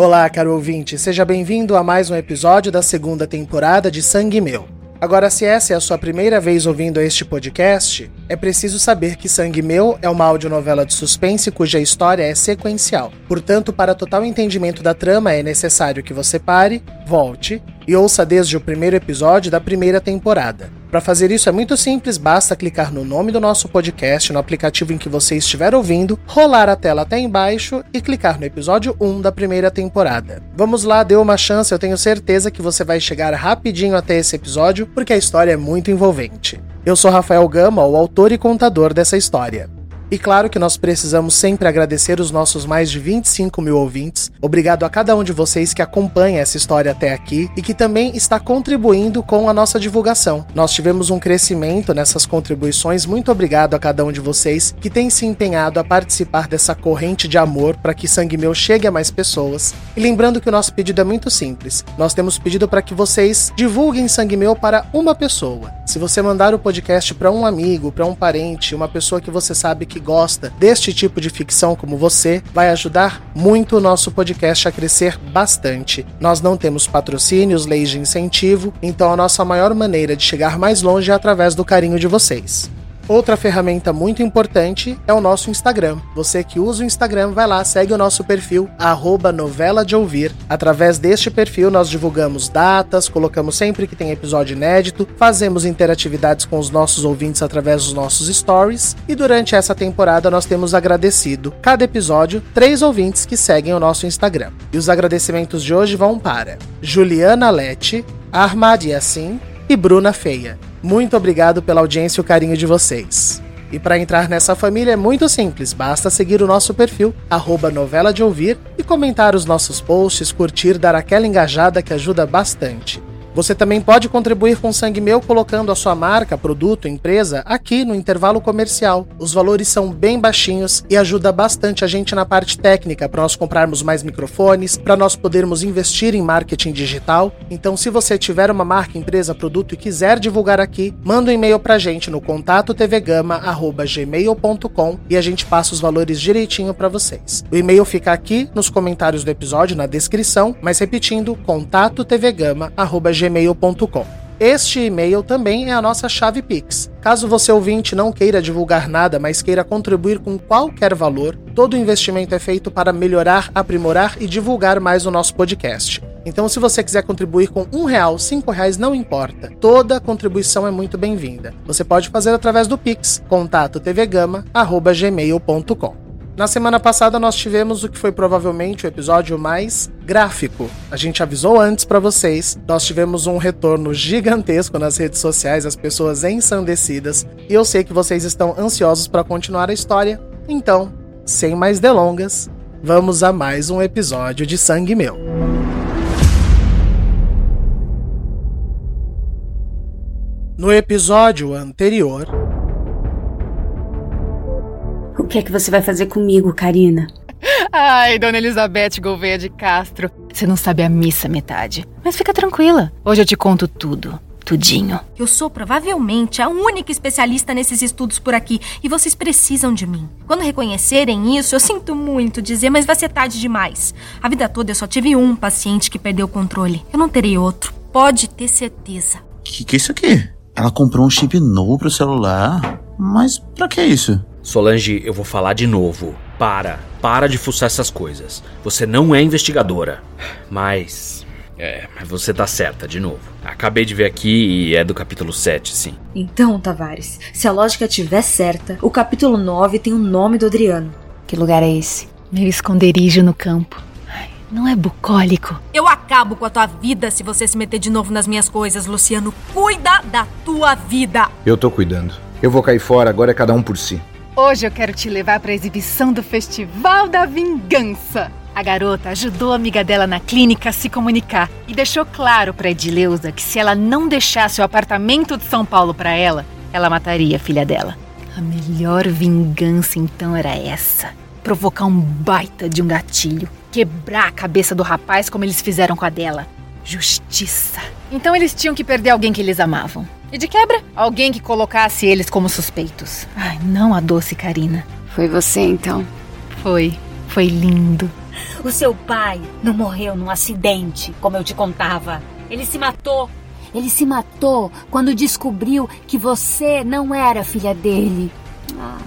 Olá, caro ouvinte, seja bem-vindo a mais um episódio da segunda temporada de Sangue Meu. Agora, se essa é a sua primeira vez ouvindo este podcast, é preciso saber que Sangue Meu é uma audionovela de suspense cuja história é sequencial. Portanto, para total entendimento da trama, é necessário que você pare, volte e ouça desde o primeiro episódio da primeira temporada. Para fazer isso é muito simples, basta clicar no nome do nosso podcast no aplicativo em que você estiver ouvindo, rolar a tela até embaixo e clicar no episódio 1 da primeira temporada. Vamos lá, dê uma chance, eu tenho certeza que você vai chegar rapidinho até esse episódio, porque a história é muito envolvente. Eu sou Rafael Gama, o autor e contador dessa história. E claro que nós precisamos sempre agradecer os nossos mais de 25 mil ouvintes. Obrigado a cada um de vocês que acompanha essa história até aqui e que também está contribuindo com a nossa divulgação. Nós tivemos um crescimento nessas contribuições. Muito obrigado a cada um de vocês que tem se empenhado a participar dessa corrente de amor para que Sangue Meu chegue a mais pessoas. E lembrando que o nosso pedido é muito simples. Nós temos pedido para que vocês divulguem Sangue Meu para uma pessoa. Se você mandar o podcast para um amigo, para um parente, uma pessoa que você sabe que que gosta deste tipo de ficção como você, vai ajudar muito o nosso podcast a crescer bastante. Nós não temos patrocínios, leis de incentivo, então a nossa maior maneira de chegar mais longe é através do carinho de vocês. Outra ferramenta muito importante é o nosso Instagram. Você que usa o Instagram, vai lá, segue o nosso perfil, arroba novela de ouvir. Através deste perfil, nós divulgamos datas, colocamos sempre que tem episódio inédito, fazemos interatividades com os nossos ouvintes através dos nossos stories. E durante essa temporada, nós temos agradecido cada episódio três ouvintes que seguem o nosso Instagram. E os agradecimentos de hoje vão para Juliana Lete, Armad Yassin e Bruna Feia. Muito obrigado pela audiência e o carinho de vocês. E para entrar nessa família é muito simples, basta seguir o nosso perfil, arroba novela de ouvir, e comentar os nossos posts, curtir, dar aquela engajada que ajuda bastante. Você também pode contribuir com Sangue Meu colocando a sua marca, produto, empresa aqui no intervalo comercial. Os valores são bem baixinhos e ajuda bastante a gente na parte técnica para nós comprarmos mais microfones, para nós podermos investir em marketing digital. Então, se você tiver uma marca, empresa, produto e quiser divulgar aqui, manda um e-mail para a gente no contato tvgama@gmail.com e a gente passa os valores direitinho para vocês. O e-mail fica aqui nos comentários do episódio, na descrição, mas repetindo, contato gmail.com. Este e-mail também é a nossa chave Pix. Caso você ouvinte não queira divulgar nada, mas queira contribuir com qualquer valor, todo investimento é feito para melhorar, aprimorar e divulgar mais o nosso podcast. Então, se você quiser contribuir com um real, cinco reais, não importa. Toda contribuição é muito bem-vinda. Você pode fazer através do Pix, contato tvgama@gmail.com. Na semana passada nós tivemos o que foi provavelmente o episódio mais gráfico. A gente avisou antes para vocês. Nós tivemos um retorno gigantesco nas redes sociais, as pessoas ensandecidas, e eu sei que vocês estão ansiosos para continuar a história. Então, sem mais delongas, vamos a mais um episódio de Sangue Meu. No episódio anterior, o que é que você vai fazer comigo, Karina? Ai, dona Elizabeth Gouveia de Castro, você não sabe a missa metade. Mas fica tranquila, hoje eu te conto tudo. Tudinho. Eu sou provavelmente a única especialista nesses estudos por aqui e vocês precisam de mim. Quando reconhecerem isso, eu sinto muito dizer, mas vai ser tarde demais. A vida toda eu só tive um paciente que perdeu o controle. Eu não terei outro. Pode ter certeza. Que que é isso aqui? Ela comprou um chip novo pro celular? Mas pra que isso? Solange, eu vou falar de novo. Para. Para de fuçar essas coisas. Você não é investigadora. Mas. É, você tá certa, de novo. Acabei de ver aqui e é do capítulo 7, sim. Então, Tavares, se a lógica estiver certa, o capítulo 9 tem o nome do Adriano. Que lugar é esse? Meu esconderijo no campo. Ai, não é bucólico. Eu acabo com a tua vida se você se meter de novo nas minhas coisas, Luciano. Cuida da tua vida. Eu tô cuidando. Eu vou cair fora, agora é cada um por si. Hoje eu quero te levar para a exibição do Festival da Vingança. A garota ajudou a amiga dela na clínica a se comunicar e deixou claro para Edileuza que se ela não deixasse o apartamento de São Paulo para ela, ela mataria a filha dela. A melhor vingança então era essa: provocar um baita de um gatilho, quebrar a cabeça do rapaz como eles fizeram com a dela. Justiça. Então eles tinham que perder alguém que eles amavam. E de quebra, alguém que colocasse eles como suspeitos. Ai, não a doce Karina. Foi você então? Foi. Foi lindo. O seu pai não morreu num acidente, como eu te contava. Ele se matou. Ele se matou quando descobriu que você não era filha dele. Ah,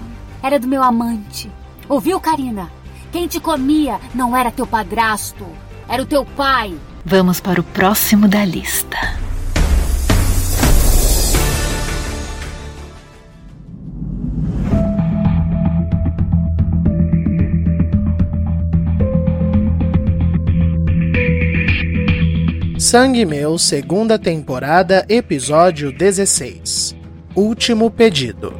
era do meu amante. Ouviu, Karina? Quem te comia não era teu padrasto, era o teu pai. Vamos para o próximo da lista. Sangue Meu, segunda temporada, episódio 16. Último pedido.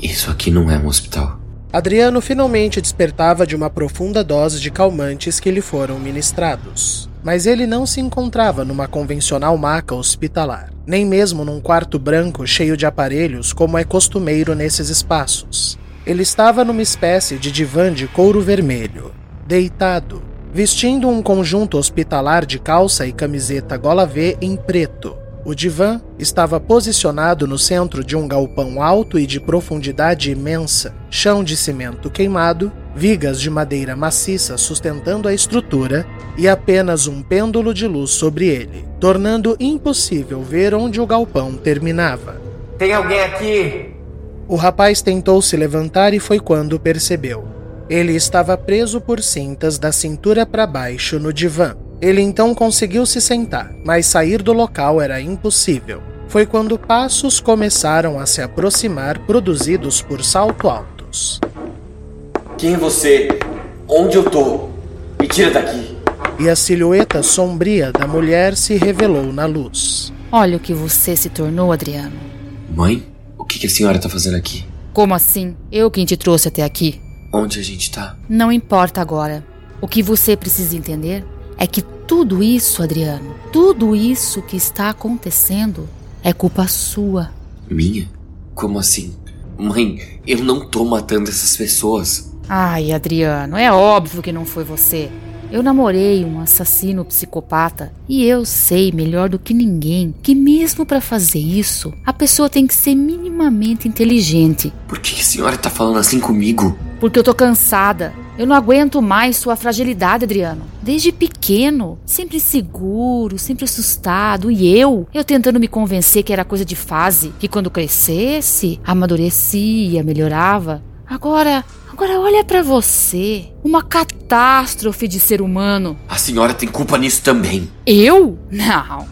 Isso aqui não é um hospital. Adriano finalmente despertava de uma profunda dose de calmantes que lhe foram ministrados. Mas ele não se encontrava numa convencional maca hospitalar, nem mesmo num quarto branco cheio de aparelhos como é costumeiro nesses espaços. Ele estava numa espécie de divã de couro vermelho, deitado, vestindo um conjunto hospitalar de calça e camiseta gola V em preto. O divã estava posicionado no centro de um galpão alto e de profundidade imensa, chão de cimento queimado, vigas de madeira maciça sustentando a estrutura e apenas um pêndulo de luz sobre ele, tornando impossível ver onde o galpão terminava. Tem alguém aqui? O rapaz tentou se levantar e foi quando percebeu. Ele estava preso por cintas da cintura para baixo no divã. Ele então conseguiu se sentar, mas sair do local era impossível. Foi quando passos começaram a se aproximar, produzidos por salto altos. Quem é você? Onde eu tô? Me tira daqui. E a silhueta sombria da mulher se revelou na luz. Olha o que você se tornou, Adriano. Mãe, o que, a senhora tá fazendo aqui? Como assim? Eu quem te trouxe até aqui. Onde a gente tá? Não importa agora. O que você precisa entender é que tudo isso, Adriano, tudo isso que está acontecendo é culpa sua. Minha? Como assim? Mãe, eu não tô matando essas pessoas. Ai, Adriano, é óbvio que não foi você. Eu namorei um assassino psicopata e eu sei melhor do que ninguém que mesmo para fazer isso, a pessoa tem que ser minimamente inteligente. Por que a senhora tá falando assim comigo? Porque eu tô cansada. Eu não aguento mais sua fragilidade, Adriano. Desde pequeno, sempre inseguro, sempre assustado. E eu, eu tentando me convencer que era coisa de fase, que quando crescesse, amadurecia, melhorava. Agora, agora olha para você, uma catástrofe de ser humano. A senhora tem culpa nisso também. Eu? Não.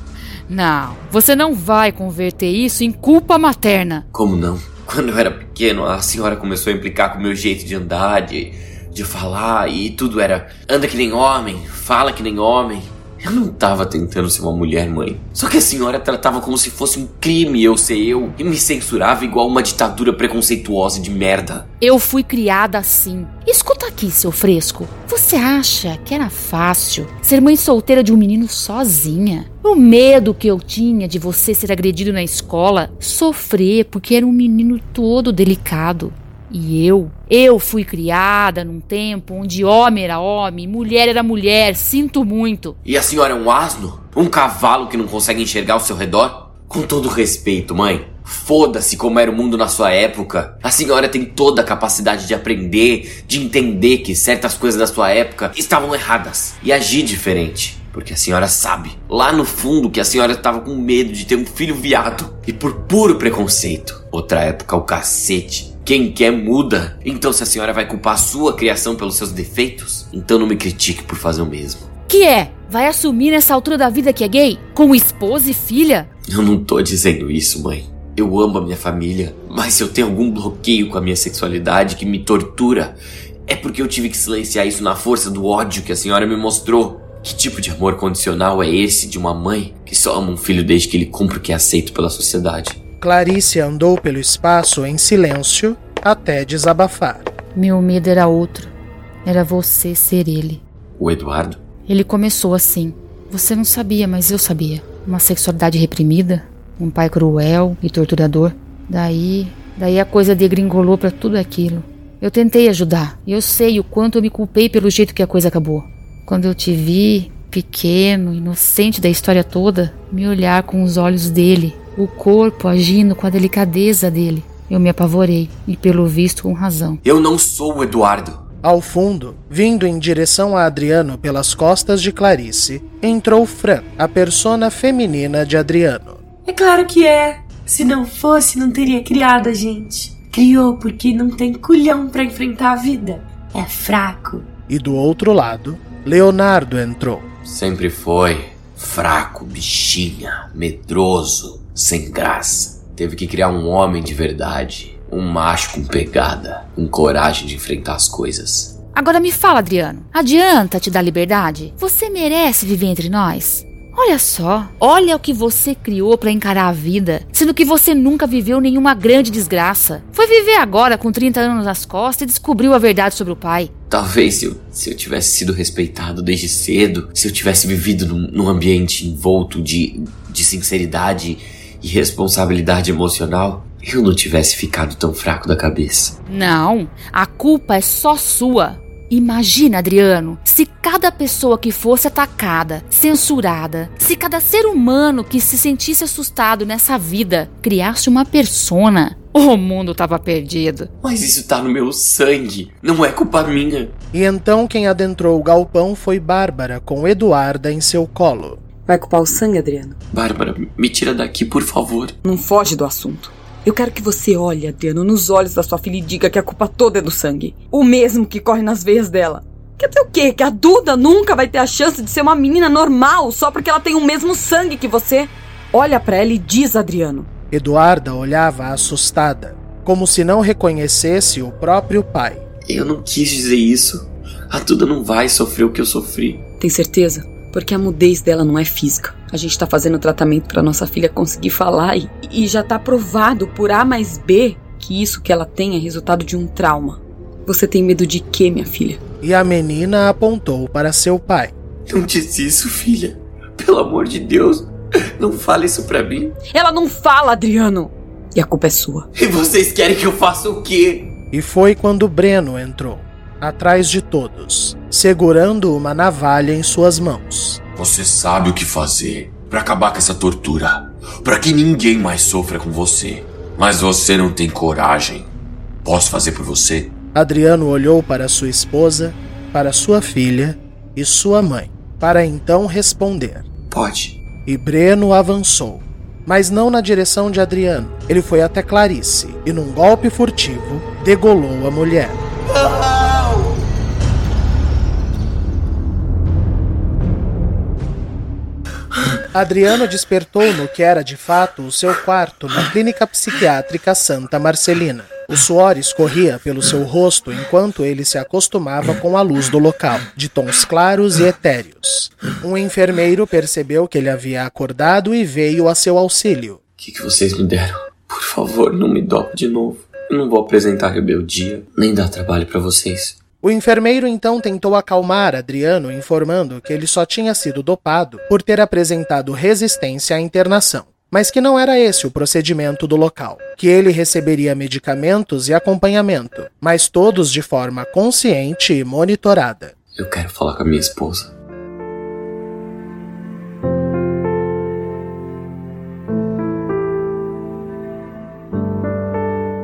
Não, você não vai converter isso em culpa materna. Como não? Quando eu era pequeno, a senhora começou a implicar com o meu jeito de andar, de de falar e tudo era anda que nem homem, fala que nem homem. Eu não tava tentando ser uma mulher, mãe. Só que a senhora tratava como se fosse um crime eu ser eu e me censurava igual uma ditadura preconceituosa de merda. Eu fui criada assim. Escuta aqui, seu fresco. Você acha que era fácil ser mãe solteira de um menino sozinha? O medo que eu tinha de você ser agredido na escola, sofrer porque era um menino todo delicado. E eu, eu fui criada num tempo onde homem era homem, mulher era mulher, sinto muito. E a senhora é um asno? Um cavalo que não consegue enxergar ao seu redor? Com todo respeito, mãe, foda-se como era o mundo na sua época. A senhora tem toda a capacidade de aprender, de entender que certas coisas da sua época estavam erradas e agir diferente. Porque a senhora sabe, lá no fundo, que a senhora estava com medo de ter um filho viado. E por puro preconceito. Outra época, o cacete. Quem quer muda. Então, se a senhora vai culpar a sua criação pelos seus defeitos, então não me critique por fazer o mesmo. Que é? Vai assumir nessa altura da vida que é gay? Com esposa e filha? Eu não tô dizendo isso, mãe. Eu amo a minha família, mas se eu tenho algum bloqueio com a minha sexualidade que me tortura, é porque eu tive que silenciar isso na força do ódio que a senhora me mostrou. Que tipo de amor condicional é esse de uma mãe que só ama um filho desde que ele cumpre o que é aceito pela sociedade? Clarice andou pelo espaço em silêncio até desabafar. Meu medo era outro. Era você ser ele. O Eduardo? Ele começou assim. Você não sabia, mas eu sabia. Uma sexualidade reprimida, um pai cruel e torturador. Daí, daí a coisa degringolou para tudo aquilo. Eu tentei ajudar, e eu sei o quanto eu me culpei pelo jeito que a coisa acabou. Quando eu te vi, pequeno, inocente da história toda, me olhar com os olhos dele, o corpo agindo com a delicadeza dele, eu me apavorei, e pelo visto com razão. Eu não sou o Eduardo. Ao fundo, vindo em direção a Adriano pelas costas de Clarice, entrou Fran, a persona feminina de Adriano. É claro que é. Se não fosse, não teria criado a gente. Criou porque não tem culhão para enfrentar a vida. É fraco. E do outro lado, Leonardo entrou. Sempre foi fraco, bichinha, medroso, sem graça. Teve que criar um homem de verdade. Um macho com pegada, com coragem de enfrentar as coisas. Agora me fala, Adriano. Adianta te dar liberdade? Você merece viver entre nós? Olha só, olha o que você criou para encarar a vida, sendo que você nunca viveu nenhuma grande desgraça. Foi viver agora com 30 anos nas costas e descobriu a verdade sobre o pai. Talvez se eu, se eu tivesse sido respeitado desde cedo, se eu tivesse vivido num, num ambiente envolto de, de sinceridade e responsabilidade emocional, eu não tivesse ficado tão fraco da cabeça. Não, a culpa é só sua. Imagina, Adriano, se cada pessoa que fosse atacada, censurada, se cada ser humano que se sentisse assustado nessa vida criasse uma persona, o mundo tava perdido. Mas isso tá no meu sangue, não é culpa minha. E então quem adentrou o galpão foi Bárbara, com Eduarda em seu colo. Vai culpar o sangue, Adriano? Bárbara, me tira daqui, por favor. Não foge do assunto. Eu quero que você olhe, Adriano, nos olhos da sua filha e diga que a culpa toda é do sangue. O mesmo que corre nas veias dela. Quer dizer o quê? Que a Duda nunca vai ter a chance de ser uma menina normal só porque ela tem o mesmo sangue que você? Olha para ela e diz, Adriano. Eduarda olhava assustada, como se não reconhecesse o próprio pai. Eu não quis dizer isso. A Duda não vai sofrer o que eu sofri. Tem certeza? Porque a mudez dela não é física. A gente tá fazendo tratamento para nossa filha conseguir falar e, e já tá provado por A mais B que isso que ela tem é resultado de um trauma. Você tem medo de quê, minha filha? E a menina apontou para seu pai. Não disse isso, filha. Pelo amor de Deus, não fale isso pra mim. Ela não fala, Adriano. E a culpa é sua. E vocês querem que eu faça o quê? E foi quando Breno entrou, atrás de todos, segurando uma navalha em suas mãos. Você sabe o que fazer para acabar com essa tortura, para que ninguém mais sofra com você. Mas você não tem coragem. Posso fazer por você? Adriano olhou para sua esposa, para sua filha e sua mãe, para então responder. Pode. E Breno avançou, mas não na direção de Adriano. Ele foi até Clarice e, num golpe furtivo, degolou a mulher. Adriano despertou no que era de fato o seu quarto na clínica psiquiátrica Santa Marcelina. O suor escorria pelo seu rosto enquanto ele se acostumava com a luz do local, de tons claros e etéreos. Um enfermeiro percebeu que ele havia acordado e veio a seu auxílio. O que, que vocês me deram? Por favor, não me dope de novo. Eu não vou apresentar rebeldia, nem dar trabalho para vocês. O enfermeiro então tentou acalmar Adriano, informando que ele só tinha sido dopado por ter apresentado resistência à internação, mas que não era esse o procedimento do local, que ele receberia medicamentos e acompanhamento, mas todos de forma consciente e monitorada. Eu quero falar com a minha esposa.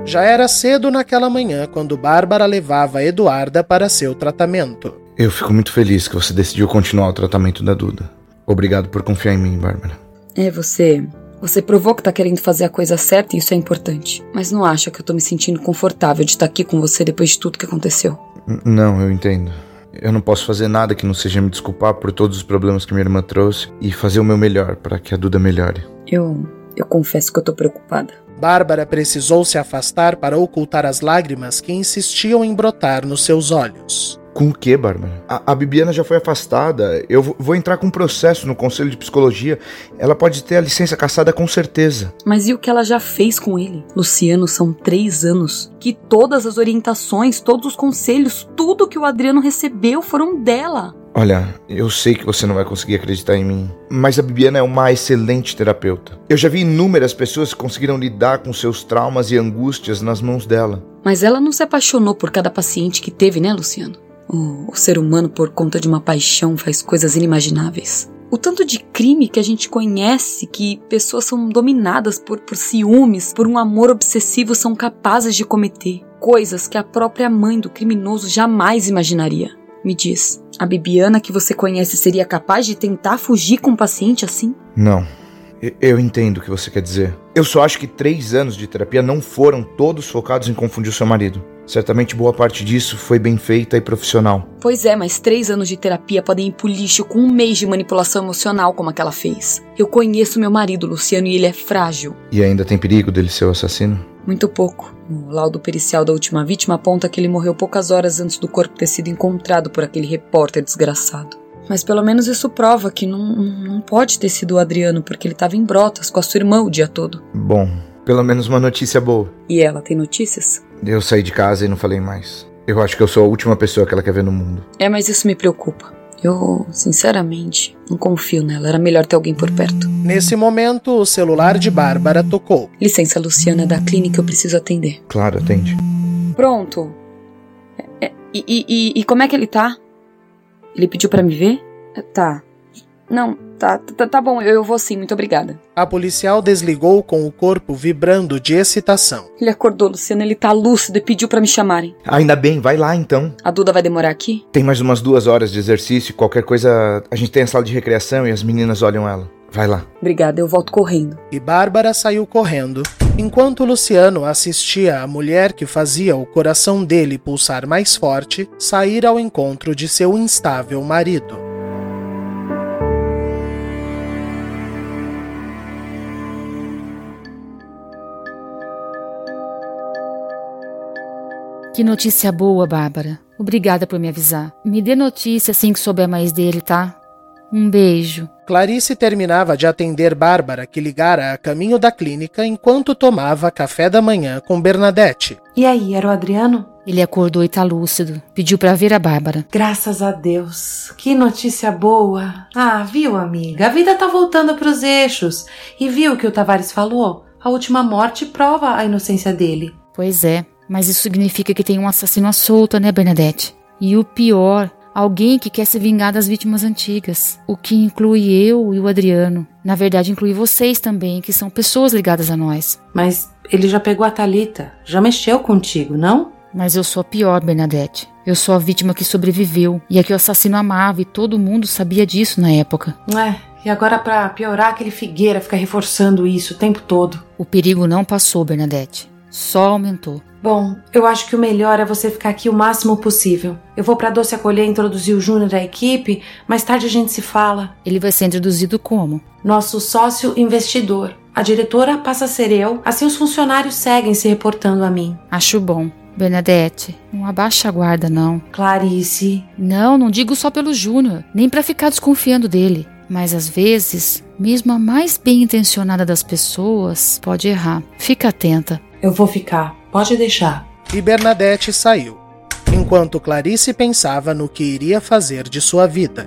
Já era cedo naquela manhã quando Bárbara levava Eduarda para seu tratamento. Eu fico muito feliz que você decidiu continuar o tratamento da Duda. Obrigado por confiar em mim, Bárbara. É, você. Você provou que tá querendo fazer a coisa certa e isso é importante. Mas não acha que eu tô me sentindo confortável de estar aqui com você depois de tudo que aconteceu? N- Não, eu entendo. Eu não posso fazer nada que não seja me desculpar por todos os problemas que minha irmã trouxe e fazer o meu melhor para que a Duda melhore. Eu. Eu confesso que eu tô preocupada. Bárbara precisou se afastar para ocultar as lágrimas que insistiam em brotar nos seus olhos. Com o que, Bárbara? A, a, Bibiana já foi afastada. Eu vou entrar com um processo no Conselho de Psicologia. Ela pode ter a licença caçada com certeza. Mas e o que ela já fez com ele? Luciano, são três anos. Que todas as orientações, todos os conselhos, tudo que o Adriano recebeu foram dela. Olha, eu sei que você não vai conseguir acreditar em mim, mas a Bibiana é uma excelente terapeuta. Eu já vi inúmeras pessoas que conseguiram lidar com seus traumas e angústias nas mãos dela. Mas ela não se apaixonou por cada paciente que teve, né, Luciano? O, o ser humano, por conta de uma paixão, faz coisas inimagináveis. O tanto de crime que a gente conhece, que pessoas são dominadas por, por ciúmes, por um amor obsessivo, são capazes de cometer. Coisas que a própria mãe do criminoso jamais imaginaria. Me diz, a Bibiana que você conhece seria capaz de tentar fugir com um paciente assim? Não. Eu entendo o que você quer dizer. Eu só acho que três anos de terapia não foram todos focados em confundir o seu marido. Certamente boa parte disso foi bem feita e profissional. Pois é, mas três anos de terapia podem ir pro lixo com um mês de manipulação emocional como aquela fez. Eu conheço meu marido, Luciano, e ele é frágil. E ainda tem perigo dele ser o assassino? Muito pouco. O laudo pericial da última vítima aponta que ele morreu poucas horas antes do corpo ter sido encontrado por aquele repórter desgraçado. Mas pelo menos isso prova que não, não pode ter sido o Adriano, porque ele estava em brotas com a sua irmã o dia todo. Bom, pelo menos uma notícia boa. E ela tem notícias? Eu saí de casa e não falei mais. Eu acho que eu sou a última pessoa que ela quer ver no mundo. É, mas isso me preocupa. Eu, sinceramente, não confio nela. Era melhor ter alguém por perto. Nesse momento, o celular de Bárbara tocou. Licença, Luciana, da clínica, eu preciso atender. Claro, atende. Pronto. É, é, e, e, e como é que ele tá? Ele pediu para me ver? Tá. Não, tá, tá, tá bom, eu vou sim, muito obrigada. A policial desligou com o corpo vibrando de excitação. Ele acordou, Luciano, ele tá lúcido e pediu para me chamarem. Ainda bem, vai lá então. A Duda vai demorar aqui? Tem mais umas duas horas de exercício, qualquer coisa. A gente tem a sala de recreação e as meninas olham ela. Vai lá. Obrigada, eu volto correndo. E Bárbara saiu correndo, enquanto Luciano assistia a mulher que fazia o coração dele pulsar mais forte sair ao encontro de seu instável marido. Que notícia boa, Bárbara. Obrigada por me avisar. Me dê notícia assim que souber mais dele, tá? Um beijo. Clarice terminava de atender Bárbara, que ligara a caminho da clínica enquanto tomava café da manhã com Bernadette. E aí, era o Adriano? Ele acordou e tá lúcido. Pediu para ver a Bárbara. Graças a Deus. Que notícia boa. Ah, viu, amiga? A vida tá voltando pros eixos. E viu o que o Tavares falou? A última morte prova a inocência dele. Pois é. Mas isso significa que tem um assassino à solta, né, Bernadette? E o pior, alguém que quer se vingar das vítimas antigas, o que inclui eu e o Adriano. Na verdade, inclui vocês também, que são pessoas ligadas a nós. Mas ele já pegou a Talita, já mexeu contigo, não? Mas eu sou a pior, Bernadette. Eu sou a vítima que sobreviveu e a que o assassino amava e todo mundo sabia disso na época. É, e agora para piorar, aquele Figueira fica reforçando isso o tempo todo. O perigo não passou, Bernadette. Só aumentou. Bom, eu acho que o melhor é você ficar aqui o máximo possível. Eu vou para Doce Acolher introduzir o Júnior à equipe, mais tarde a gente se fala. Ele vai ser introduzido como? Nosso sócio investidor. A diretora passa a ser eu, assim os funcionários seguem se reportando a mim. Acho bom. Bernadette, não abaixa a guarda, não. Clarice. Não, não digo só pelo Júnior, nem para ficar desconfiando dele. Mas às vezes, mesmo a mais bem intencionada das pessoas pode errar. Fica atenta. Eu vou ficar. Pode deixar. E Bernadette saiu, enquanto Clarice pensava no que iria fazer de sua vida.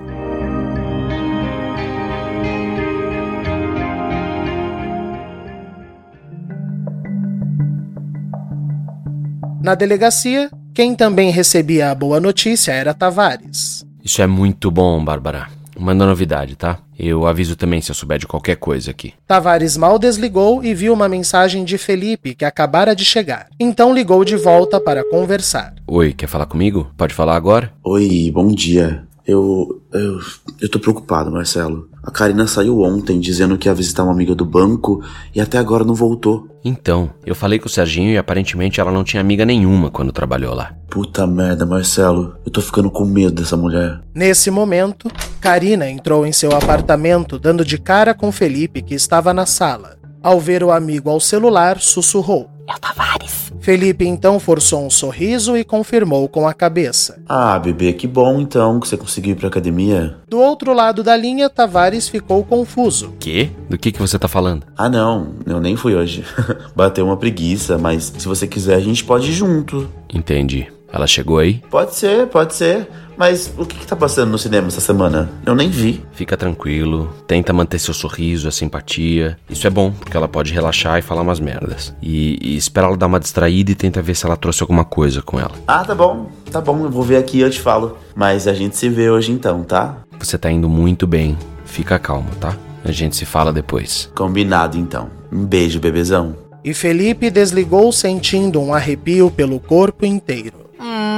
Na delegacia, quem também recebia a boa notícia era Tavares. Isso é muito bom, Bárbara. Manda novidade, tá? Eu aviso também se eu souber de qualquer coisa aqui. Tavares mal desligou e viu uma mensagem de Felipe que acabara de chegar. Então ligou de volta para conversar. Oi, quer falar comigo? Pode falar agora? Oi, bom dia. Eu. Eu. Eu tô preocupado, Marcelo. A Karina saiu ontem dizendo que ia visitar uma amiga do banco e até agora não voltou. Então, eu falei com o Serginho e aparentemente ela não tinha amiga nenhuma quando trabalhou lá. Puta merda, Marcelo. Eu tô ficando com medo dessa mulher. Nesse momento, Karina entrou em seu apartamento dando de cara com Felipe que estava na sala. Ao ver o amigo ao celular, sussurrou. É o Tavares. Felipe então forçou um sorriso e confirmou com a cabeça. Ah, bebê, que bom então que você conseguiu ir pra academia. Do outro lado da linha, Tavares ficou confuso. Quê? Do que, que você tá falando? Ah, não, eu nem fui hoje. Bateu uma preguiça, mas se você quiser a gente pode ir junto. Entendi. Ela chegou aí? Pode ser, pode ser. Mas o que, que tá passando no cinema essa semana? Eu nem vi. Fica tranquilo, tenta manter seu sorriso, a simpatia. Isso é bom, porque ela pode relaxar e falar umas merdas. E, e espera ela dar uma distraída e tenta ver se ela trouxe alguma coisa com ela. Ah, tá bom, tá bom, eu vou ver aqui e eu te falo. Mas a gente se vê hoje então, tá? Você tá indo muito bem. Fica calmo, tá? A gente se fala depois. Combinado então. Um beijo, bebezão. E Felipe desligou sentindo um arrepio pelo corpo inteiro. Hum,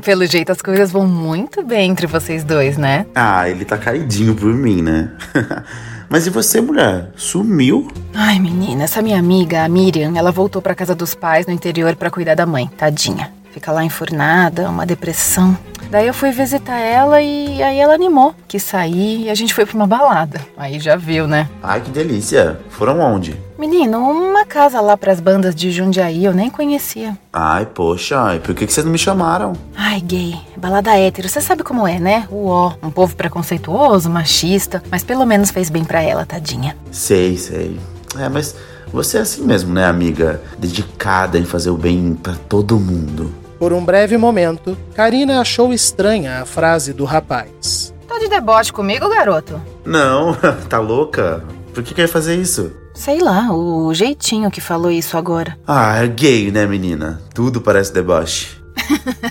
pelo jeito as coisas vão muito bem entre vocês dois, né? Ah, ele tá caidinho por mim, né? Mas e você, mulher? Sumiu? Ai, menina, essa minha amiga, a Miriam, ela voltou pra casa dos pais no interior pra cuidar da mãe, tadinha. Fica lá enfurnada, uma depressão. Daí eu fui visitar ela e aí ela animou, quis sair e a gente foi pra uma balada. Aí já viu, né? Ai, que delícia. Foram onde? Menino, uma casa lá pras bandas de Jundiaí, eu nem conhecia. Ai, poxa, ai, por que, que vocês não me chamaram? Ai, gay, balada hétero, você sabe como é, né? Uó, um povo preconceituoso, machista, mas pelo menos fez bem pra ela, tadinha. Sei, sei. É, mas você é assim mesmo, né, amiga? Dedicada em fazer o bem pra todo mundo. Por um breve momento, Karina achou estranha a frase do rapaz. Tá de deboche comigo, garoto? Não, tá louca? Por que quer fazer isso? Sei lá, o jeitinho que falou isso agora. Ah, é gay, né, menina? Tudo parece deboche.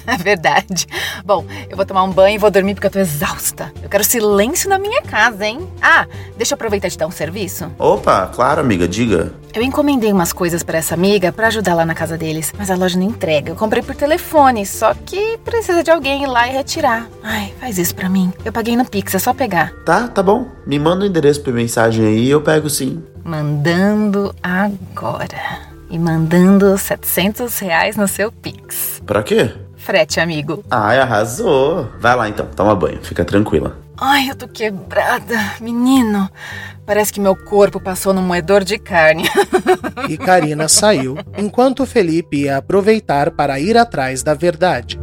É verdade. Bom, eu vou tomar um banho e vou dormir porque eu tô exausta. Eu quero silêncio na minha casa, hein? Ah, deixa eu aproveitar e te dar um serviço. Opa, claro, amiga, diga. Eu encomendei umas coisas para essa amiga para ajudar lá na casa deles, mas a loja não entrega. Eu comprei por telefone, só que precisa de alguém ir lá e retirar. Ai, faz isso para mim. Eu paguei no Pix, é só pegar. Tá, tá bom. Me manda o endereço por mensagem aí e eu pego sim. Mandando agora. E mandando 700 reais no seu Pix. Pra quê? Frete, amigo. Ai, arrasou. Vai lá então, toma banho, fica tranquila. Ai, eu tô quebrada. Menino, parece que meu corpo passou num moedor de carne. E Karina saiu, enquanto Felipe ia aproveitar para ir atrás da verdade.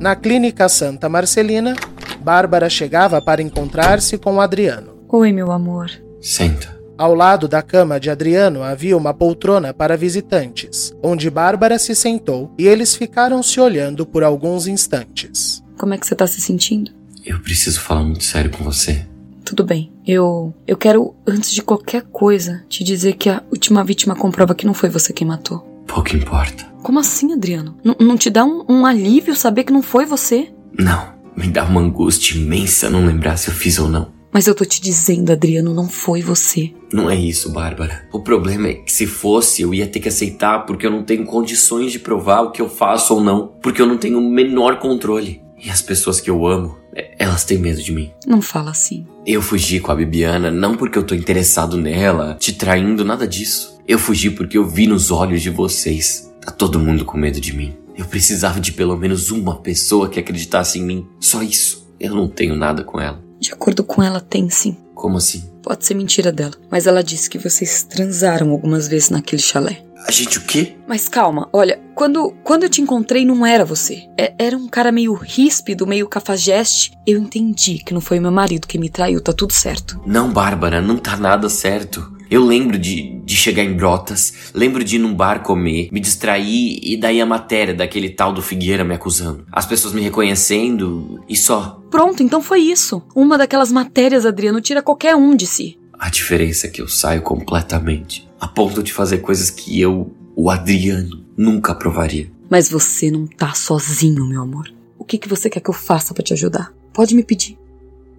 Na clínica Santa Marcelina, Bárbara chegava para encontrar-se com Adriano. Oi, meu amor. Senta. Ao lado da cama de Adriano havia uma poltrona para visitantes, onde Bárbara se sentou e eles ficaram se olhando por alguns instantes. Como é que você tá se sentindo? Eu preciso falar muito sério com você. Tudo bem. Eu eu quero antes de qualquer coisa te dizer que a última vítima comprova que não foi você quem matou. Pouco importa. Como assim, Adriano? N não te dá um, um alívio saber que não foi você? Não, me dá uma angústia imensa não lembrar se eu fiz ou não. Mas eu tô te dizendo, Adriano, não foi você. Não é isso, Bárbara. O problema é que se fosse, eu ia ter que aceitar porque eu não tenho condições de provar o que eu faço ou não. Porque eu não tenho o menor controle. E as pessoas que eu amo, é, elas têm medo de mim. Não fala assim. Eu fugi com a Bibiana não porque eu tô interessado nela, te traindo, nada disso. Eu fugi porque eu vi nos olhos de vocês. Tá todo mundo com medo de mim. Eu precisava de pelo menos uma pessoa que acreditasse em mim. Só isso. Eu não tenho nada com ela. De acordo com ela, tem sim. Como assim? Pode ser mentira dela, mas ela disse que vocês transaram algumas vezes naquele chalé. A gente o quê? Mas calma, olha, quando, quando eu te encontrei não era você. É- era um cara meio ríspido, meio cafajeste. Eu entendi que não foi meu marido que me traiu, tá tudo certo. Não, Bárbara, não tá nada certo. Eu lembro de, de chegar em Brotas, lembro de ir num bar comer, me distrair e daí a matéria daquele tal do Figueira me acusando. As pessoas me reconhecendo e só. Pronto, então foi isso. Uma daquelas matérias, Adriano, tira qualquer um de si. A diferença é que eu saio completamente, a ponto de fazer coisas que eu, o Adriano, nunca aprovaria. Mas você não tá sozinho, meu amor. O que, que você quer que eu faça pra te ajudar? Pode me pedir.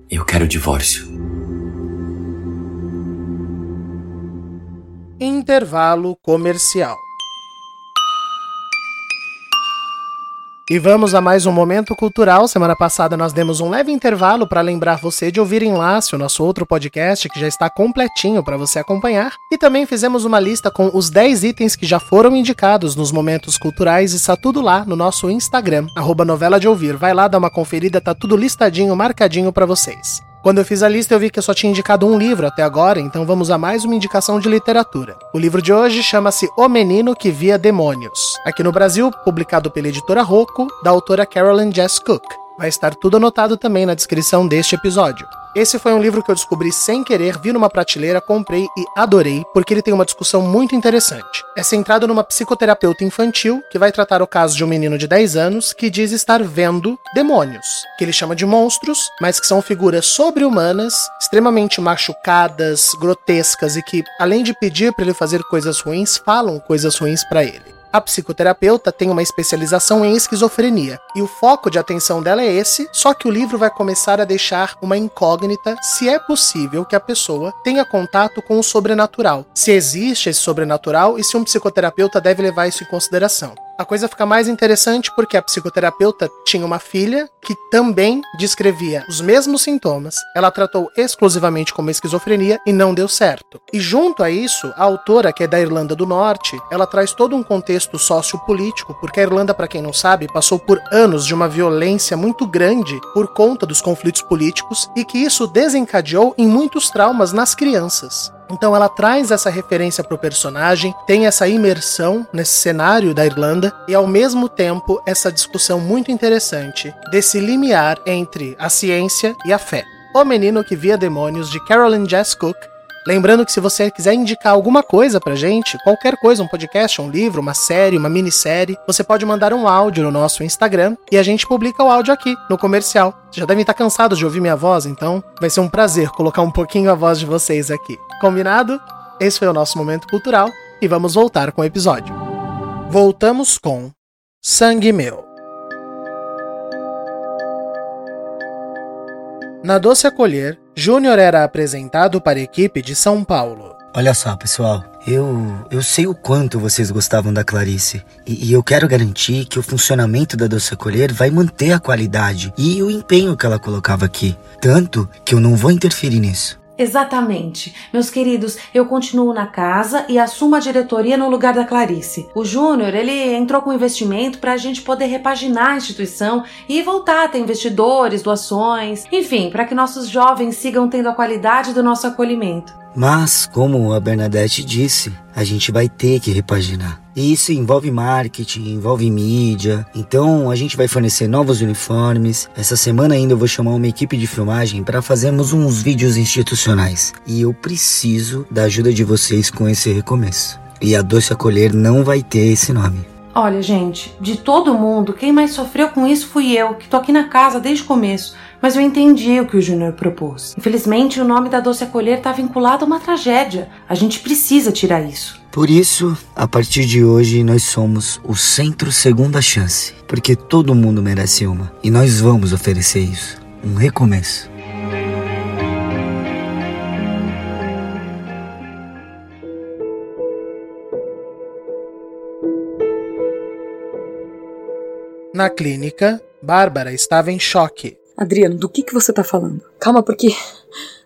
Eu quero o divórcio. Intervalo comercial. E vamos a mais um momento cultural. Semana passada nós demos um leve intervalo para lembrar você de ouvir em Lácio, nosso outro podcast que já está completinho para você acompanhar. E também fizemos uma lista com os 10 itens que já foram indicados nos momentos culturais e está tudo lá no nosso Instagram, arroba novela de ouvir. Vai lá dar uma conferida, tá tudo listadinho, marcadinho para vocês. Quando eu fiz a lista, eu vi que eu só tinha indicado um livro até agora, então vamos a mais uma indicação de literatura. O livro de hoje chama-se O Menino que Via Demônios. Aqui no Brasil, publicado pela editora Rocco, da autora Carolyn Jess Cook. Vai estar tudo anotado também na descrição deste episódio. Esse foi um livro que eu descobri sem querer, vi numa prateleira, comprei e adorei, porque ele tem uma discussão muito interessante. É centrado numa psicoterapeuta infantil que vai tratar o caso de um menino de 10 anos que diz estar vendo demônios, que ele chama de monstros, mas que são figuras sobre-humanas, extremamente machucadas, grotescas e que, além de pedir para ele fazer coisas ruins, falam coisas ruins para ele. A psicoterapeuta tem uma especialização em esquizofrenia, e o foco de atenção dela é esse, só que o livro vai começar a deixar uma incógnita se é possível que a pessoa tenha contato com o sobrenatural, se existe esse sobrenatural e se um psicoterapeuta deve levar isso em consideração. A coisa fica mais interessante porque a psicoterapeuta tinha uma filha que também descrevia os mesmos sintomas. Ela tratou exclusivamente como esquizofrenia e não deu certo. E junto a isso, a autora, que é da Irlanda do Norte, ela traz todo um contexto sociopolítico, porque a Irlanda, para quem não sabe, passou por anos de uma violência muito grande por conta dos conflitos políticos e que isso desencadeou em muitos traumas nas crianças. Então ela traz essa referência para o personagem, tem essa imersão nesse cenário da Irlanda e ao mesmo tempo essa discussão muito interessante desse limiar entre a ciência e a fé. O Menino que Via Demônios de Carolyn Jess Cook Lembrando que se você quiser indicar alguma coisa pra gente, qualquer coisa, um podcast, um livro, uma série, uma minissérie, você pode mandar um áudio no nosso Instagram e a gente publica o áudio aqui, no comercial. Vocês já devem estar cansados de ouvir minha voz, então vai ser um prazer colocar um pouquinho a voz de vocês aqui. Combinado? Esse foi o nosso momento cultural e vamos voltar com o episódio. Voltamos com Sangue Meu. Na Doce Acolher, Júnior era apresentado para a equipe de São Paulo. Olha só, pessoal, eu, eu sei o quanto vocês gostavam da Clarice e, e, eu quero garantir que o funcionamento da Doce Acolher vai manter a qualidade e o empenho que ela colocava aqui. Tanto que eu não vou interferir nisso. Exatamente. Meus queridos, eu continuo na casa e assumo a diretoria no lugar da Clarice. O Júnior, ele entrou com investimento para a gente poder repaginar a instituição e voltar a ter investidores, doações, enfim, para que nossos jovens sigam tendo a qualidade do nosso acolhimento. Mas, como a Bernadette disse, a gente vai ter que repaginar. E isso envolve marketing, envolve mídia. Então a gente vai fornecer novos uniformes. Essa semana ainda eu vou chamar uma equipe de filmagem para fazermos uns vídeos institucionais. E eu preciso da ajuda de vocês com esse recomeço. E a Doce Acolher não vai ter esse nome. Olha, gente, de todo mundo, quem mais sofreu com isso fui eu, que tô aqui na casa desde o começo. Mas eu entendi o que o Júnior propôs. Infelizmente, o nome da Doce Acolher está vinculado a uma tragédia. A gente precisa tirar isso. Por isso, a partir de hoje, nós somos o Centro Segunda Chance. Porque todo mundo merece uma. E nós vamos oferecer isso. Um recomeço. Na clínica, Bárbara estava em choque. Adriano, do que, que você tá falando? Calma, porque.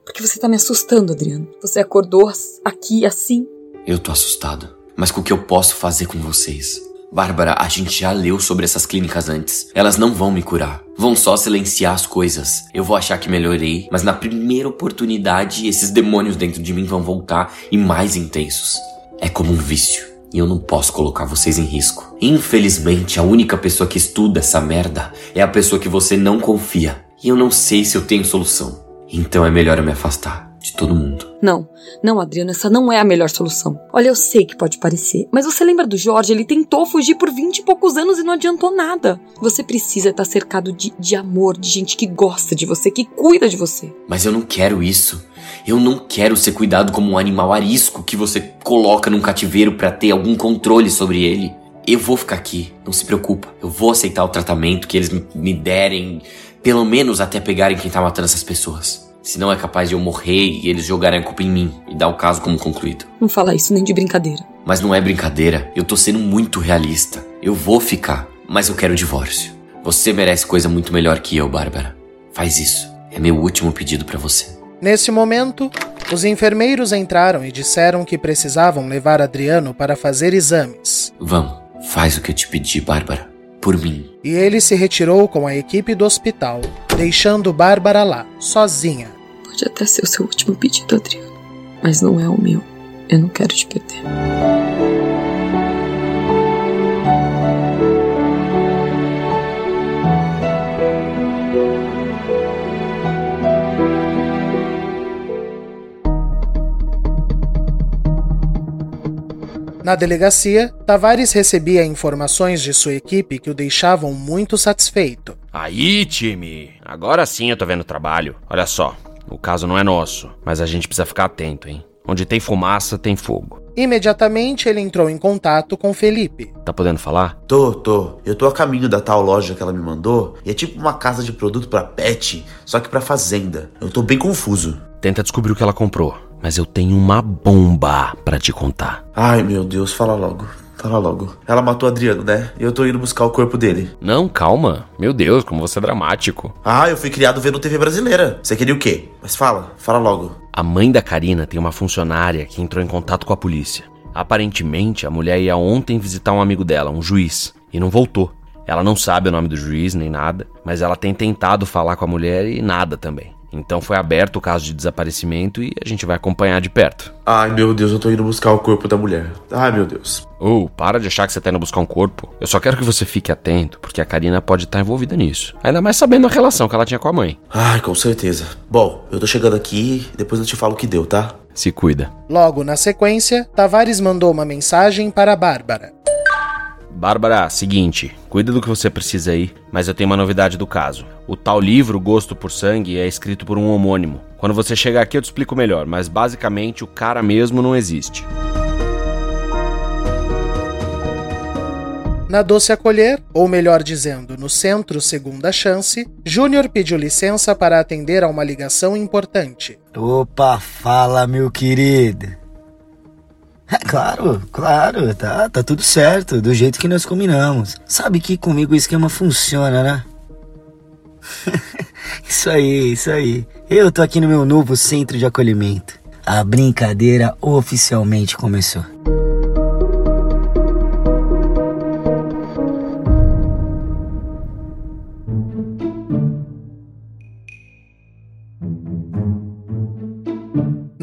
Porque você tá me assustando, Adriano. Você acordou aqui assim. Eu tô assustado. Mas com o que eu posso fazer com vocês? Bárbara, a gente já leu sobre essas clínicas antes. Elas não vão me curar. Vão só silenciar as coisas. Eu vou achar que melhorei, mas na primeira oportunidade, esses demônios dentro de mim vão voltar e mais intensos. É como um vício. E eu não posso colocar vocês em risco. Infelizmente, a única pessoa que estuda essa merda é a pessoa que você não confia. E eu não sei se eu tenho solução. Então é melhor eu me afastar de todo mundo. Não, não, Adriano, essa não é a melhor solução. Olha, eu sei que pode parecer, mas você lembra do Jorge? Ele tentou fugir por vinte e poucos anos e não adiantou nada. Você precisa estar cercado de, de amor, de gente que gosta de você, que cuida de você. Mas eu não quero isso. Eu não quero ser cuidado como um animal arisco que você coloca num cativeiro para ter algum controle sobre ele. Eu vou ficar aqui, não se preocupa. Eu vou aceitar o tratamento que eles me derem, pelo menos até pegarem quem tá matando essas pessoas. Senão é capaz de eu morrer e eles jogarem a culpa em mim e dar o caso como concluído. Não fala isso nem de brincadeira. Mas não é brincadeira, eu tô sendo muito realista. Eu vou ficar, mas eu quero o divórcio. Você merece coisa muito melhor que eu, Bárbara. Faz isso. É meu último pedido para você. Nesse momento, os enfermeiros entraram e disseram que precisavam levar Adriano para fazer exames. Vamos, faz o que eu te pedi, Bárbara. Por mim. E ele se retirou com a equipe do hospital, deixando Bárbara lá, sozinha. Pode até ser o seu último pedido, Adriano, mas não é o meu. Eu não quero te perder. Na delegacia, Tavares recebia informações de sua equipe que o deixavam muito satisfeito. Aí, time! Agora sim eu tô vendo trabalho. Olha só, o caso não é nosso, mas a gente precisa ficar atento, hein? Onde tem fumaça, tem fogo. Imediatamente ele entrou em contato com Felipe. Tá podendo falar? Tô, tô. Eu tô a caminho da tal loja que ela me mandou e é tipo uma casa de produto para pet, só que para fazenda. Eu tô bem confuso. Tenta descobrir o que ela comprou, mas eu tenho uma bomba para te contar. Ai, meu Deus, fala logo. Fala logo. Ela matou Adriano, né? E eu tô indo buscar o corpo dele. Não, calma. Meu Deus, como você é dramático. Ah, eu fui criado vendo TV brasileira. Você queria o quê? Mas fala, fala logo. A mãe da Karina tem uma funcionária que entrou em contato com a polícia. Aparentemente, a mulher ia ontem visitar um amigo dela, um juiz, e não voltou. Ela não sabe o nome do juiz nem nada, mas ela tem tentado falar com a mulher e nada também. Então foi aberto o caso de desaparecimento e a gente vai acompanhar de perto. Ai, meu Deus, eu tô indo buscar o corpo da mulher. Ai, meu Deus. Oh, para de achar que você tá indo buscar um corpo. Eu só quero que você fique atento, porque a Karina pode estar envolvida nisso. Ainda mais sabendo a relação que ela tinha com a mãe. Ai, com certeza. Bom, eu tô chegando aqui, depois eu te falo o que deu, tá? Se cuida. Logo na sequência, Tavares mandou uma mensagem para a Bárbara. Bárbara, seguinte, cuida do que você precisa aí, mas eu tenho uma novidade do caso. O tal livro Gosto por Sangue é escrito por um homônimo. Quando você chegar aqui eu te explico melhor, mas basicamente o cara mesmo não existe. Na Doce Acolher, ou melhor dizendo, no Centro Segunda Chance, Júnior pediu licença para atender a uma ligação importante. Opa, fala, meu querido. É claro, claro, tá, tá tudo certo, do jeito que nós combinamos. Sabe que comigo o esquema funciona, né? isso aí, isso aí. Eu tô aqui no meu novo centro de acolhimento. A brincadeira oficialmente começou.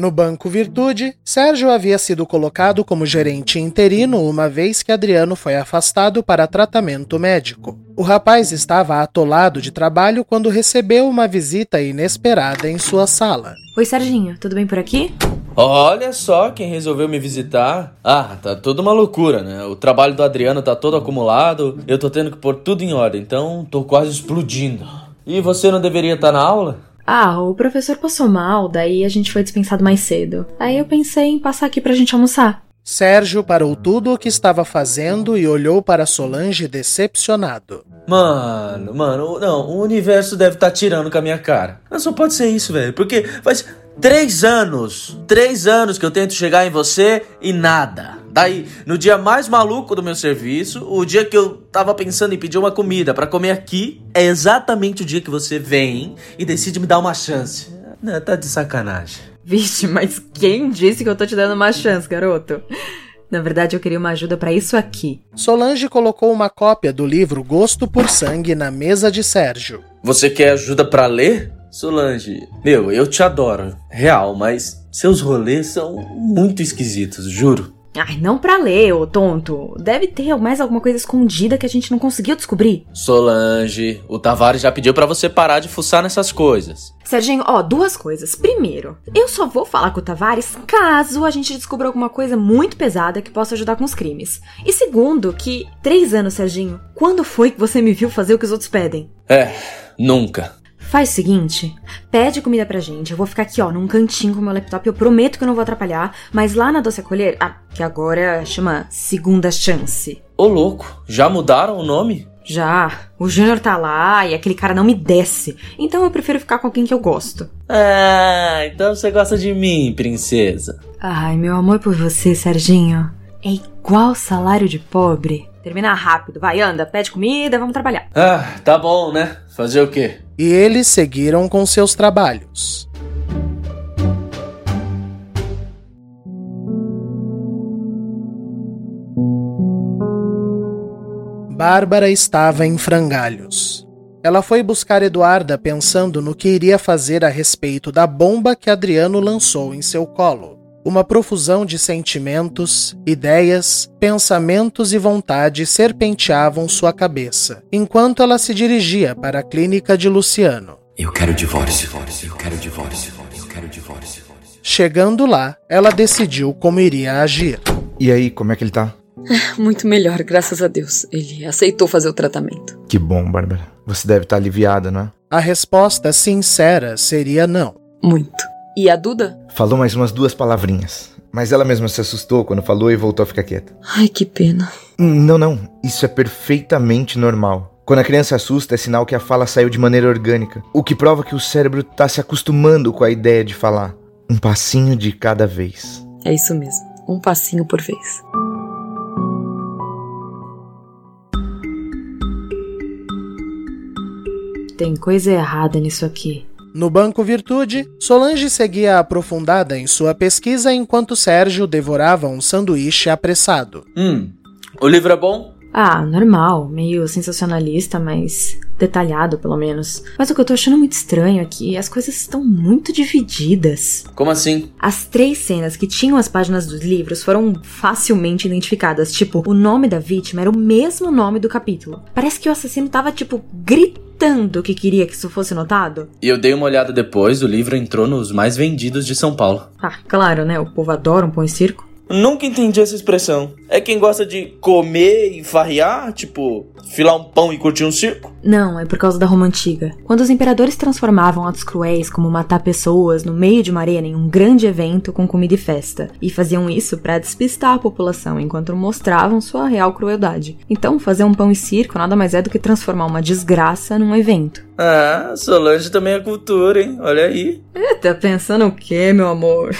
No Banco Virtude, Sérgio havia sido colocado como gerente interino uma vez que Adriano foi afastado para tratamento médico. O rapaz estava atolado de trabalho quando recebeu uma visita inesperada em sua sala. Oi, Serginho, tudo bem por aqui? Olha só quem resolveu me visitar. Ah, tá tudo uma loucura, né? O trabalho do Adriano tá todo acumulado, eu tô tendo que pôr tudo em ordem, então tô quase explodindo. E você não deveria estar na aula? Ah, o professor passou mal, daí a gente foi dispensado mais cedo. Aí eu pensei em passar aqui pra gente almoçar. Sérgio parou tudo o que estava fazendo e olhou para Solange decepcionado. Mano, mano, não, o universo deve estar tá tirando com a minha cara. Não só pode ser isso, velho, porque faz três anos, três anos que eu tento chegar em você e nada. Daí, no dia mais maluco do meu serviço, o dia que eu tava pensando em pedir uma comida para comer aqui, é exatamente o dia que você vem e decide me dar uma chance. Não, tá de sacanagem. Vixe, mas quem disse que eu tô te dando uma chance, garoto? Na verdade, eu queria uma ajuda para isso aqui. Solange colocou uma cópia do livro Gosto por Sangue na mesa de Sérgio. Você quer ajuda para ler? Solange, meu, eu te adoro, real, mas seus rolês são muito esquisitos, juro. Ai, não pra ler, ô tonto. Deve ter mais alguma coisa escondida que a gente não conseguiu descobrir. Solange, o Tavares já pediu para você parar de fuçar nessas coisas. Serginho, ó, duas coisas. Primeiro, eu só vou falar com o Tavares caso a gente descubra alguma coisa muito pesada que possa ajudar com os crimes. E segundo, que três anos, Serginho, quando foi que você me viu fazer o que os outros pedem? É, nunca. Faz o seguinte, pede comida pra gente. Eu vou ficar aqui, ó, num cantinho com o meu laptop. Eu prometo que eu não vou atrapalhar. Mas lá na Doce Acolher, ah, que agora chama Segunda Chance. Ô, louco, já mudaram o nome? Já. O Júnior tá lá e aquele cara não me desce. Então eu prefiro ficar com alguém que eu gosto. Ah, então você gosta de mim, princesa. Ai, meu amor por você, Serginho, é igual salário de pobre. Termina rápido, vai, anda, pede comida, vamos trabalhar. Ah, tá bom, né? Fazer o quê? E eles seguiram com seus trabalhos. Bárbara estava em frangalhos. Ela foi buscar Eduarda pensando no que iria fazer a respeito da bomba que Adriano lançou em seu colo. Uma profusão de sentimentos, ideias, pensamentos e vontades serpenteavam sua cabeça, enquanto ela se dirigia para a clínica de Luciano. Eu quero divórcio, eu quero divórcio, eu quero divórcio. Chegando lá, ela decidiu como iria agir. E aí, como é que ele tá? Muito melhor, graças a Deus. Ele aceitou fazer o tratamento. Que bom, Bárbara. Você deve estar aliviada, não é? A resposta sincera seria não. Muito. E a Duda? Falou mais umas duas palavrinhas. Mas ela mesma se assustou quando falou e voltou a ficar quieta. Ai, que pena. Não, não. Isso é perfeitamente normal. Quando a criança assusta, é sinal que a fala saiu de maneira orgânica, o que prova que o cérebro está se acostumando com a ideia de falar. Um passinho de cada vez. É isso mesmo. Um passinho por vez. Tem coisa errada nisso aqui. No Banco Virtude, Solange seguia aprofundada em sua pesquisa enquanto Sérgio devorava um sanduíche apressado. Hum, o livro é bom? Ah, normal, meio sensacionalista, mas detalhado pelo menos. Mas o que eu tô achando muito estranho é que as coisas estão muito divididas. Como assim? As três cenas que tinham as páginas dos livros foram facilmente identificadas. Tipo, o nome da vítima era o mesmo nome do capítulo. Parece que o assassino tava, tipo, gritando que queria que isso fosse notado. E eu dei uma olhada depois, o livro entrou nos mais vendidos de São Paulo. Ah, claro, né? O povo adora um pão e circo. Nunca entendi essa expressão. É quem gosta de comer e farrear, tipo, filar um pão e curtir um circo? Não, é por causa da Roma Antiga. Quando os imperadores transformavam atos cruéis, como matar pessoas no meio de uma arena em um grande evento com comida e festa, e faziam isso para despistar a população enquanto mostravam sua real crueldade. Então, fazer um pão e circo nada mais é do que transformar uma desgraça num evento. Ah, Solange também é cultura, hein? Olha aí. É, tá pensando o quê, meu amor?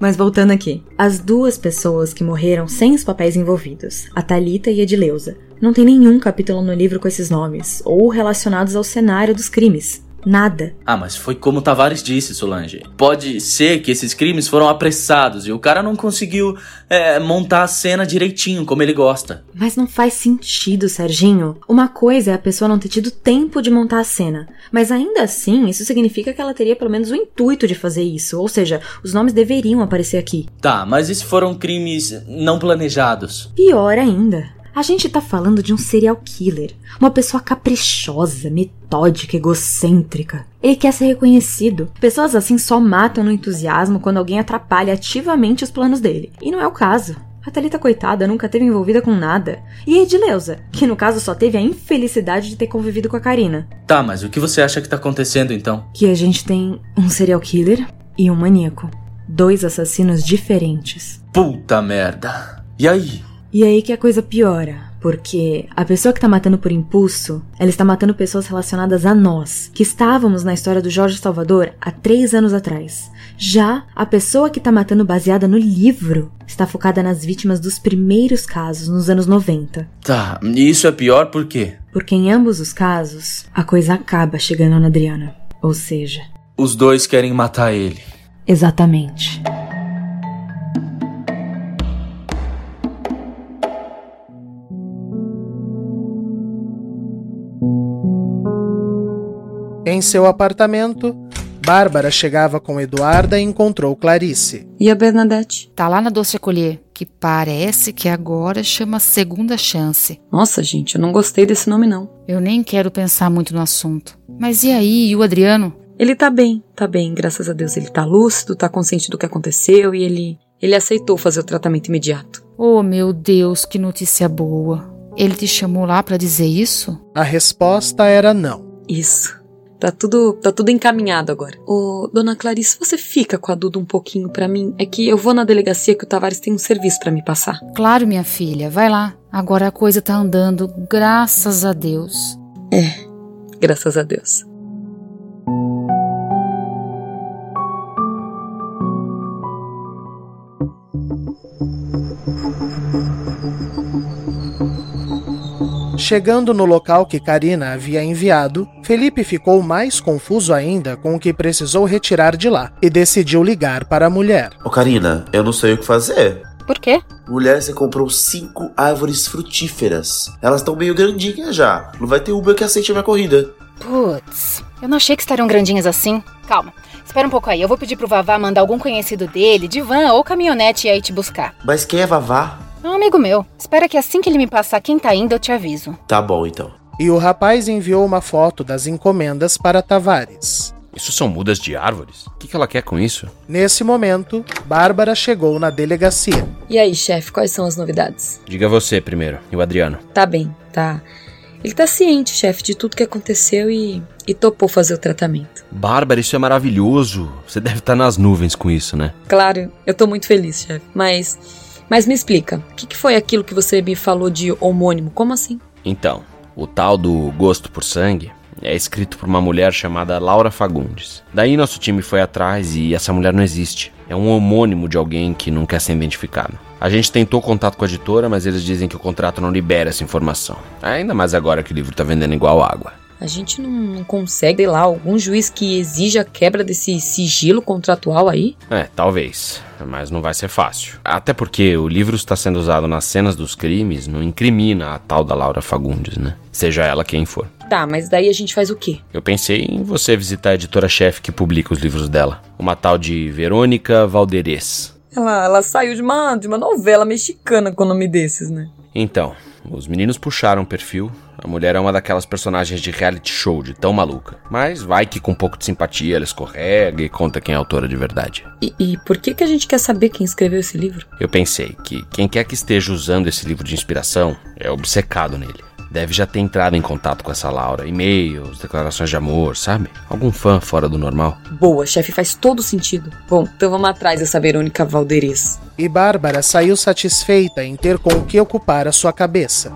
Mas voltando aqui, as duas pessoas que morreram sem os papéis envolvidos, a Talita e a Edileuza, não tem nenhum capítulo no livro com esses nomes ou relacionados ao cenário dos crimes. Nada. Ah, mas foi como Tavares disse, Solange. Pode ser que esses crimes foram apressados e o cara não conseguiu é, montar a cena direitinho, como ele gosta. Mas não faz sentido, Serginho. Uma coisa é a pessoa não ter tido tempo de montar a cena. Mas ainda assim, isso significa que ela teria pelo menos o intuito de fazer isso. Ou seja, os nomes deveriam aparecer aqui. Tá, mas e se foram crimes não planejados? Pior ainda. A gente tá falando de um serial killer, uma pessoa caprichosa, metódica, egocêntrica. Ele quer ser reconhecido. Pessoas assim só matam no entusiasmo quando alguém atrapalha ativamente os planos dele. E não é o caso. A Thalita, coitada, nunca teve envolvida com nada. E a Edileuza, que no caso só teve a infelicidade de ter convivido com a Karina. Tá, mas o que você acha que tá acontecendo então? Que a gente tem um serial killer e um maníaco. Dois assassinos diferentes. Puta merda. E aí? E aí que a coisa piora, porque a pessoa que tá matando por impulso, ela está matando pessoas relacionadas a nós, que estávamos na história do Jorge Salvador há três anos atrás. Já a pessoa que tá matando baseada no livro está focada nas vítimas dos primeiros casos, nos anos 90. Tá, e isso é pior por quê? Porque em ambos os casos, a coisa acaba chegando na Adriana. Ou seja, Os dois querem matar ele. exatamente. Em seu apartamento, Bárbara chegava com Eduarda e encontrou Clarice. E a Bernadette? Tá lá na Doce Acolher, que parece que agora chama Segunda Chance. Nossa, gente, eu não gostei desse nome não. Eu nem quero pensar muito no assunto. Mas e aí, e o Adriano? Ele tá bem, tá bem, graças a Deus. Ele tá lúcido, tá consciente do que aconteceu e ele. Ele aceitou fazer o tratamento imediato. Oh, meu Deus, que notícia boa. Ele te chamou lá pra dizer isso? A resposta era não. Isso. Tá tudo, tá tudo encaminhado agora. Ô, dona Clarice, você fica com a Duda um pouquinho pra mim? É que eu vou na delegacia que o Tavares tem um serviço pra me passar. Claro, minha filha, vai lá. Agora a coisa tá andando, graças a Deus. É, graças a Deus. Chegando no local que Karina havia enviado, Felipe ficou mais confuso ainda com o que precisou retirar de lá e decidiu ligar para a mulher. Ô Karina, eu não sei o que fazer. Por quê? Mulher, você comprou cinco árvores frutíferas. Elas estão meio grandinhas já. Não vai ter Uber que aceite a minha corrida. Putz, eu não achei que estariam grandinhas assim. Calma, espera um pouco aí. Eu vou pedir pro Vavá mandar algum conhecido dele, de van ou caminhonete e aí te buscar. Mas quem é Vavá? É um amigo meu. Espera que assim que ele me passar quem tá indo, eu te aviso. Tá bom, então. E o rapaz enviou uma foto das encomendas para Tavares. Isso são mudas de árvores? O que, que ela quer com isso? Nesse momento, Bárbara chegou na delegacia. E aí, chefe, quais são as novidades? Diga você primeiro, e o Adriano. Tá bem, tá. Ele tá ciente, chefe, de tudo que aconteceu e, e topou fazer o tratamento. Bárbara, isso é maravilhoso. Você deve estar nas nuvens com isso, né? Claro, eu tô muito feliz, chefe. Mas. Mas me explica, o que, que foi aquilo que você me falou de homônimo? Como assim? Então, o tal do gosto por sangue é escrito por uma mulher chamada Laura Fagundes. Daí nosso time foi atrás e essa mulher não existe. É um homônimo de alguém que não quer ser identificado. A gente tentou contato com a editora, mas eles dizem que o contrato não libera essa informação. Ainda mais agora que o livro tá vendendo igual água. A gente não, não consegue, sei lá, algum juiz que exija a quebra desse sigilo contratual aí? É, talvez. Mas não vai ser fácil. Até porque o livro está sendo usado nas cenas dos crimes, não incrimina a tal da Laura Fagundes, né? Seja ela quem for. Tá, mas daí a gente faz o quê? Eu pensei em você visitar a editora-chefe que publica os livros dela. Uma tal de Verônica Valderez. Ela, ela saiu de uma, de uma novela mexicana com o nome desses, né? Então, os meninos puxaram o perfil. A mulher é uma daquelas personagens de reality show, de tão maluca. Mas vai que com um pouco de simpatia ela escorrega e conta quem é a autora de verdade. E, e por que, que a gente quer saber quem escreveu esse livro? Eu pensei que quem quer que esteja usando esse livro de inspiração é obcecado nele. Deve já ter entrado em contato com essa Laura. E-mails, declarações de amor, sabe? Algum fã fora do normal. Boa, chefe, faz todo sentido. Bom, então vamos atrás dessa Verônica Valderez. E Bárbara saiu satisfeita em ter com o que ocupar a sua cabeça.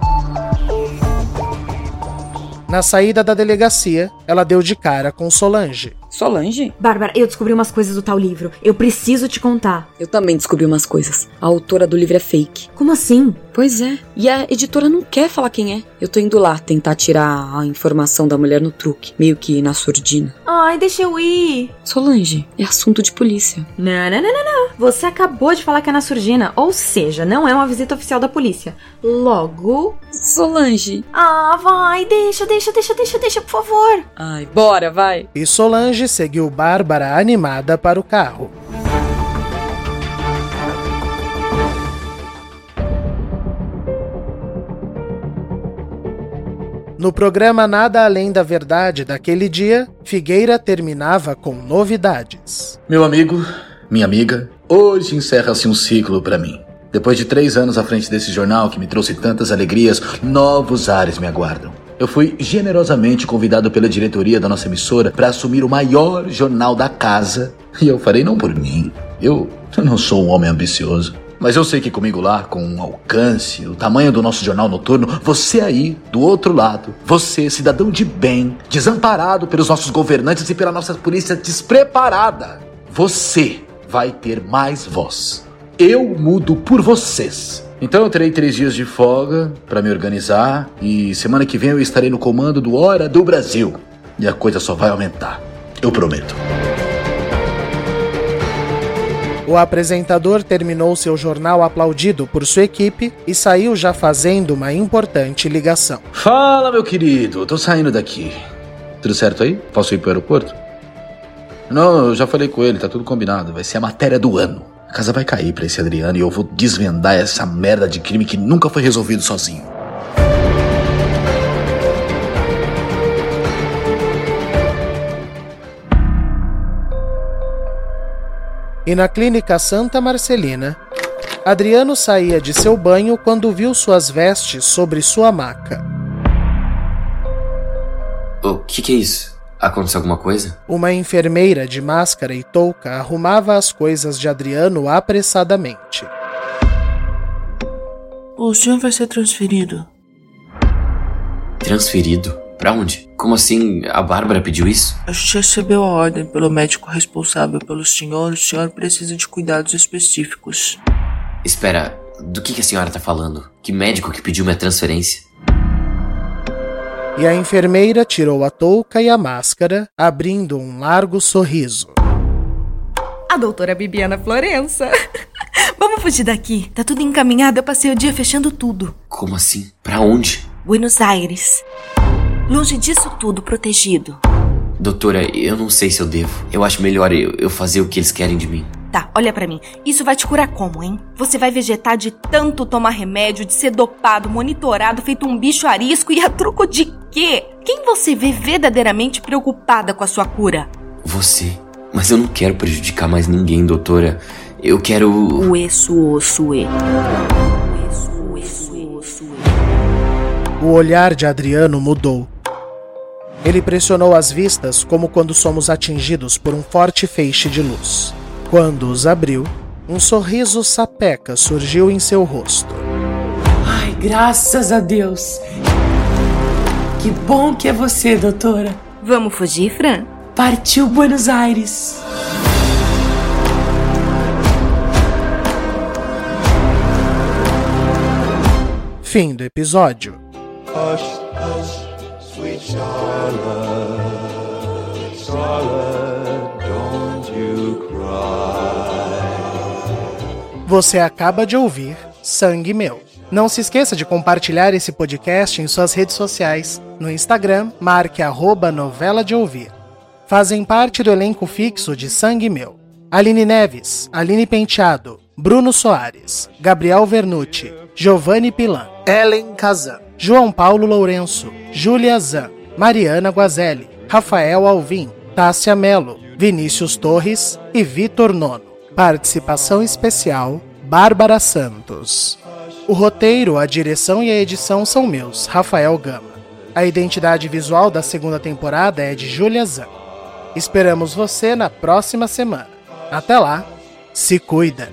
Na saída da delegacia, ela deu de cara com Solange. Solange? Bárbara, eu descobri umas coisas do tal livro. Eu preciso te contar. Eu também descobri umas coisas. A autora do livro é fake. Como assim? Pois é. E a editora não quer falar quem é. Eu tô indo lá tentar tirar a informação da mulher no truque, meio que na surdina. Ai, deixa eu ir. Solange, é assunto de polícia. Não, não, não, não, não. Você acabou de falar que é na surdina, ou seja, não é uma visita oficial da polícia. Logo. Solange. Ah, vai, deixa, deixa, deixa, deixa, deixa, por favor. Ai, bora, vai. E Solange seguiu Bárbara animada para o carro. No programa Nada Além da Verdade daquele dia, Figueira terminava com novidades. Meu amigo, minha amiga, hoje encerra-se um ciclo para mim. Depois de três anos à frente desse jornal que me trouxe tantas alegrias, novos ares me aguardam. Eu fui generosamente convidado pela diretoria da nossa emissora para assumir o maior jornal da casa. E eu farei não por mim. Eu, eu não sou um homem ambicioso. Mas eu sei que comigo lá, com o alcance, o tamanho do nosso jornal noturno, você aí, do outro lado, você, cidadão de bem, desamparado pelos nossos governantes e pela nossa polícia despreparada, você vai ter mais voz. Eu mudo por vocês. Então eu terei três dias de folga para me organizar e semana que vem eu estarei no comando do Hora do Brasil. E a coisa só vai aumentar. Eu prometo. O apresentador terminou seu jornal aplaudido por sua equipe e saiu já fazendo uma importante ligação. Fala, meu querido. Tô saindo daqui. Tudo certo aí? Posso ir pro aeroporto? Não, eu já falei com ele, tá tudo combinado. Vai ser a matéria do ano. A casa vai cair pra esse Adriano e eu vou desvendar essa merda de crime que nunca foi resolvido sozinho. E na clínica Santa Marcelina, Adriano saía de seu banho quando viu suas vestes sobre sua maca. O que, que é isso? Aconteceu alguma coisa? Uma enfermeira de máscara e touca arrumava as coisas de Adriano apressadamente. O senhor vai ser transferido. Transferido? Pra onde? Como assim? A Bárbara pediu isso? A gente recebeu a ordem pelo médico responsável pelo senhor. O senhor precisa de cuidados específicos. Espera, do que, que a senhora tá falando? Que médico que pediu minha transferência? E a enfermeira tirou a touca e a máscara, abrindo um largo sorriso. A doutora Bibiana Florença. Vamos fugir daqui. Tá tudo encaminhado. Eu passei o dia fechando tudo. Como assim? Pra onde? Buenos Aires. Longe disso tudo, protegido. Doutora, eu não sei se eu devo. Eu acho melhor eu, eu fazer o que eles querem de mim. Tá, olha para mim. Isso vai te curar como, hein? Você vai vegetar de tanto tomar remédio, de ser dopado, monitorado, feito um bicho arisco e a truco de quê? Quem você vê verdadeiramente preocupada com a sua cura? Você. Mas eu não quero prejudicar mais ninguém, doutora. Eu quero. O isso, osso, e. O olhar de Adriano mudou. Ele pressionou as vistas como quando somos atingidos por um forte feixe de luz. Quando os abriu, um sorriso sapeca surgiu em seu rosto. Ai, graças a Deus! Que bom que é você, doutora. Vamos fugir, Fran? Partiu Buenos Aires. Fim do episódio. Hush, hush, sweet Charlotte, Charlotte, Você acaba de ouvir Sangue Meu. Não se esqueça de compartilhar esse podcast em suas redes sociais. No Instagram, marque arroba novela de ouvir. Fazem parte do elenco fixo de Sangue Meu. Aline Neves, Aline Penteado, Bruno Soares, Gabriel Vernucci, Giovanni Pilan, Ellen Kazan, João Paulo Lourenço, Júlia Zan, Mariana Guazelli, Rafael Alvim, Tássia Melo, Vinícius Torres e Vitor Nono. Participação especial, Bárbara Santos. O roteiro, a direção e a edição são meus, Rafael Gama. A identidade visual da segunda temporada é de Júlia Zan. Esperamos você na próxima semana. Até lá, se cuida!